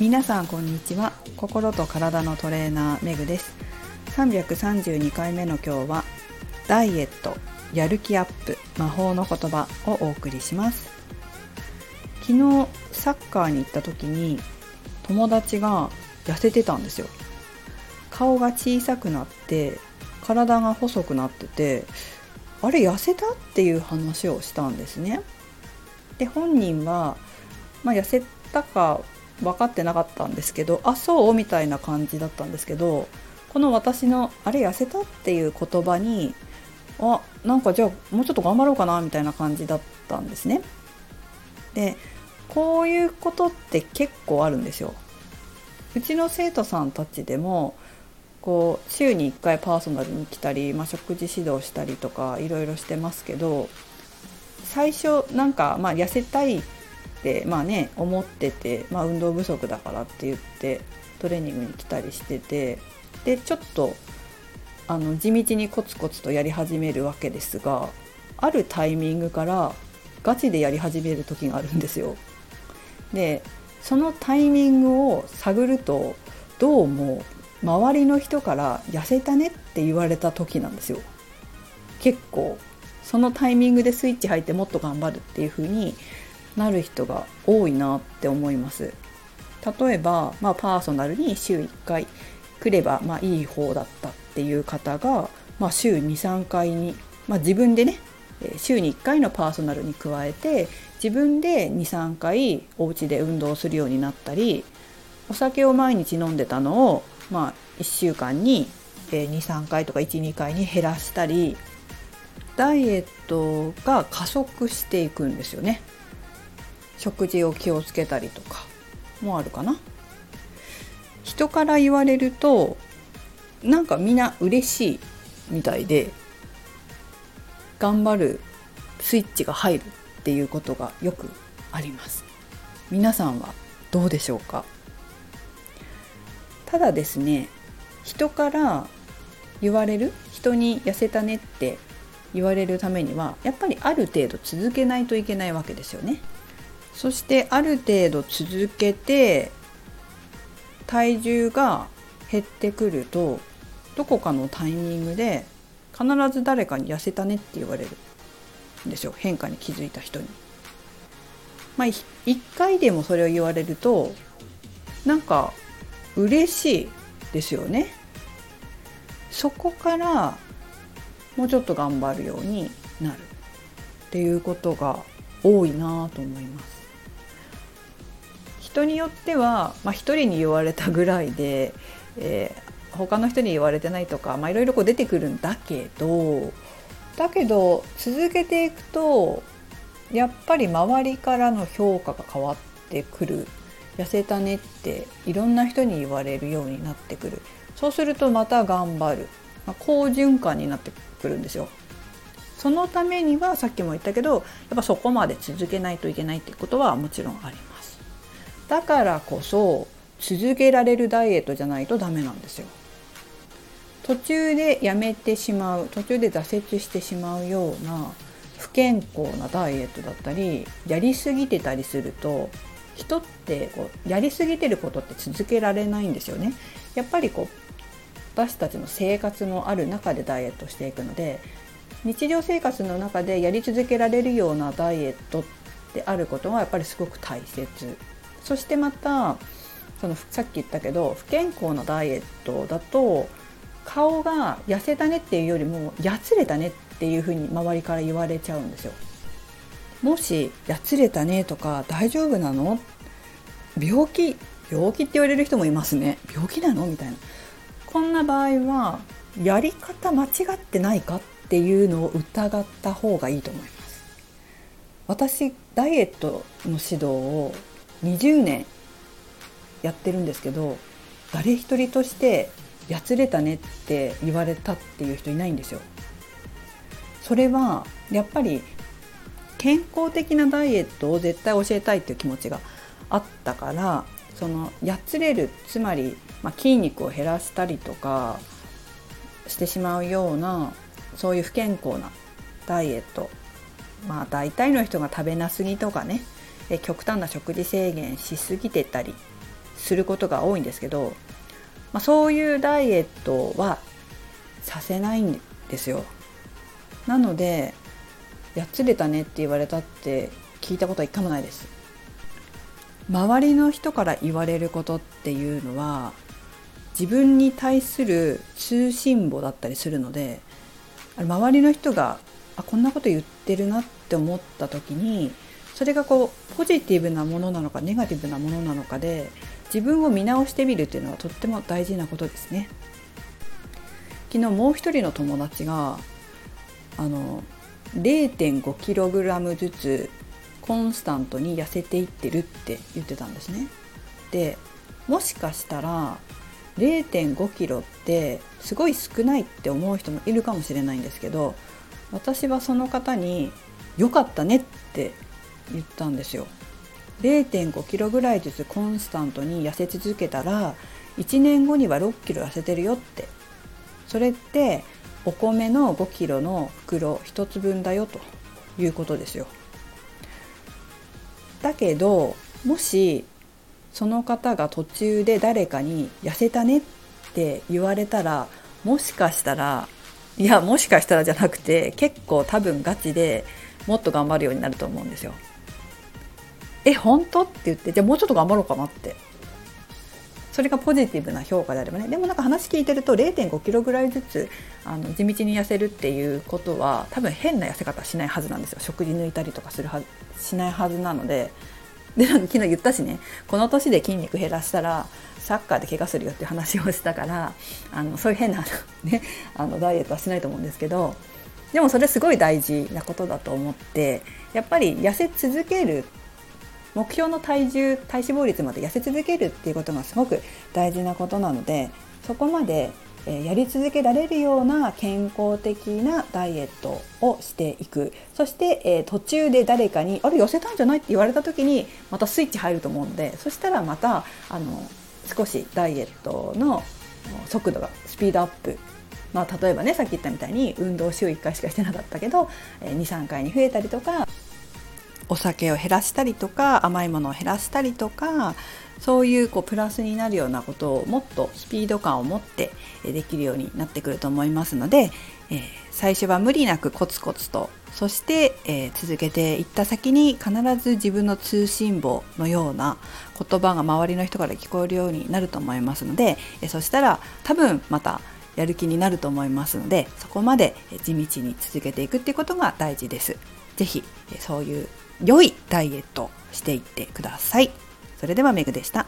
皆さんこんにちは。心と体のトレーナーめぐです。332回目の今日はダイエットやる気アップ魔法の言葉をお送りします。昨日サッカーに行った時に友達が痩せてたんですよ。顔が小さくなって体が細くなっててあれ痩せたっていう話をしたんですね。で本人は、まあ、痩せたか分かってなかったんですけどあそう？みたいな感じだったんですけどこの私の「あれ痩せた?」っていう言葉にあなんかじゃあもうちょっと頑張ろうかなみたいな感じだったんですね。でこういうことって結構あるんですよ。うちの生徒さんたちでもこう週に1回パーソナルに来たり、まあ、食事指導したりとかいろいろしてますけど最初なんか、まあ、痩せたいってまあね思ってて、まあ、運動不足だからって言ってトレーニングに来たりしててでちょっとあの地道にコツコツとやり始めるわけですがあるタイミングからガチでやり始める時があるんですよ。でそのタイミングを探るとどうも周りの人から「痩せたね」って言われた時なんですよ。結構そのタイミングでスイッチ入ってもっと頑張るっていう風になる人が多いなって思います。例えば、まあ、パーソナルに週1回来れば、まあ、いい方だったっていう方が、まあ、週23回に、まあ、自分でね週に1回のパーソナルに加えて自分で23回お家で運動するようになったりお酒を毎日飲んでたのを、まあ、1週間に23回とか12回に減らしたりダイエットが加速していくんですよね。食事を気をつけたりとかもあるかな。人から言われるとなんかみんな嬉しいみたいで頑張るスイッチが入るっていうことがよくあります。皆さんはどうでしょうか？ただですね人から言われる人に痩せたねって言われるためにはやっぱりある程度続けないといけないわけですよね。そしてある程度続けて体重が減ってくるとどこかのタイミングで必ず誰かに痩せたねって言われるんですよ変化に気づいた人に。まあ一回でもそれを言われるとなんか嬉しいですよね。そこからもうちょっと頑張るようになるっていうことが多いなと思います。人によっては、まあ、1人に言われたぐらいで、えー、他の人に言われてないとか、まあ、いろいろこう出てくるんだけどだけど続けていくとやっぱり周りからの評価が変わってくる痩せたねっていろんな人に言われるようになってくるそうするとまた頑張る、まあ、好循環になってくるんですよ。そのためにはさっきも言ったけどやっぱそこまで続けないといけないってことはもちろんあります。だからこそ続けられるダイエットじゃないとダメなんですよ。途中でやめてしまう途中で挫折してしまうような不健康なダイエットだったりやりすぎてたりすると人ってこうやりすぎてることって続けられないんですよね。やっぱりこう私たちの生活のある中でダイエットしていくので日常生活の中でやり続けられるようなダイエットであることがやっぱりすごく大切そしてまたそのさっき言ったけど不健康なダイエットだと顔が痩せたねっていうよりもやつれたねっていうふうに周りから言われちゃうんですよ。もしやつれたねとか大丈夫なの？病気？病気って言われる人もいますね。病気なの？みたいな。こんな場合はやり方間違ってないかっていうのを疑った方がいいと思います。私ダイエットの指導を20年やってるんですけど誰一人として「やつれたね」って言われたっていう人いないんですよ。それはやっぱり健康的なダイエットを絶対教えたいっていう気持ちがあったからそのやつれるつまり、まあ、筋肉を減らしたりとかしてしまうようなそういう不健康なダイエットまあ大体の人が食べなすぎとかね極端な食事制限しすぎてたりすることが多いんですけど、まあ、そういうダイエットはさせないんですよ。なのでやつれたねって言われたって聞いたことは一回もないです。周りの人から言われることっていうのは自分に対する通信簿だったりするので周りの人があこんなこと言ってるなって思った時にそれがこうポジティブなものなのかネガティブなものなのかで自分を見直してみるっていうのはとっても大事なことですね。昨日もう一人の友達があの 0.5kg ずつコンスタントに痩せていってるって言ってたんですね。でもしかしたら0.5キロってすごい少ないって思う人もいるかもしれないんですけど私はその方に「よかったね」って言ったんですよ。0.5キロぐらいずつコンスタントに痩せ続けたら1年後には6キロ痩せてるよってそれってお米の5キロの袋1つ分だよということですよ。だけどもしその方が途中で誰かに「痩せたね」って言われたらもしかしたらいやもしかしたらじゃなくて結構多分ガチでもっと頑張るようになると思うんですよ。え本当？って言ってじゃあもうちょっと頑張ろうかなって。それがポジティブな評価であればね。でもなんか話聞いてると0 5キロぐらいずつあの地道に痩せるっていうことは多分変な痩せ方しないはずなんですよ。食事抜いたりとかするはしないはずなので。で昨日言ったしね。この年で筋肉減らしたらサッカーで怪我するよっていう話をしたからあのそういう変な、ね、あのダイエットはしないと思うんですけどでもそれすごい大事なことだと思ってやっぱり痩せ続ける目標の体重体脂肪率まで痩せ続けるっていうことがすごく大事なことなのでそこまでやり続けられるような健康的なダイエットをしていくそして、え途中で誰かに「あれ痩せたんじゃない?」って言われた時にまたスイッチ入ると思うんでそしたらまたあの少しダイエットの速度がスピードアップまあ、例えばねさっき言ったみたいに運動週1回しかしてなかったけど23回に増えたりとかお酒を減らしたりとか甘いものを減らしたりとかそういうこうプラスになるようなことをもっとスピード感を持ってできるようになってくると思いますので、えー、最初は無理なくコツコツとそして、えー、続けていった先に必ず自分の通信簿のような言葉が周りの人から聞こえるようになると思いますので、えー、そしたら多分またやる気になると思いますのでそこまで地道に続けていくっていうことが大事です。是非そういう良いダイエットしていってください。それではメグでした。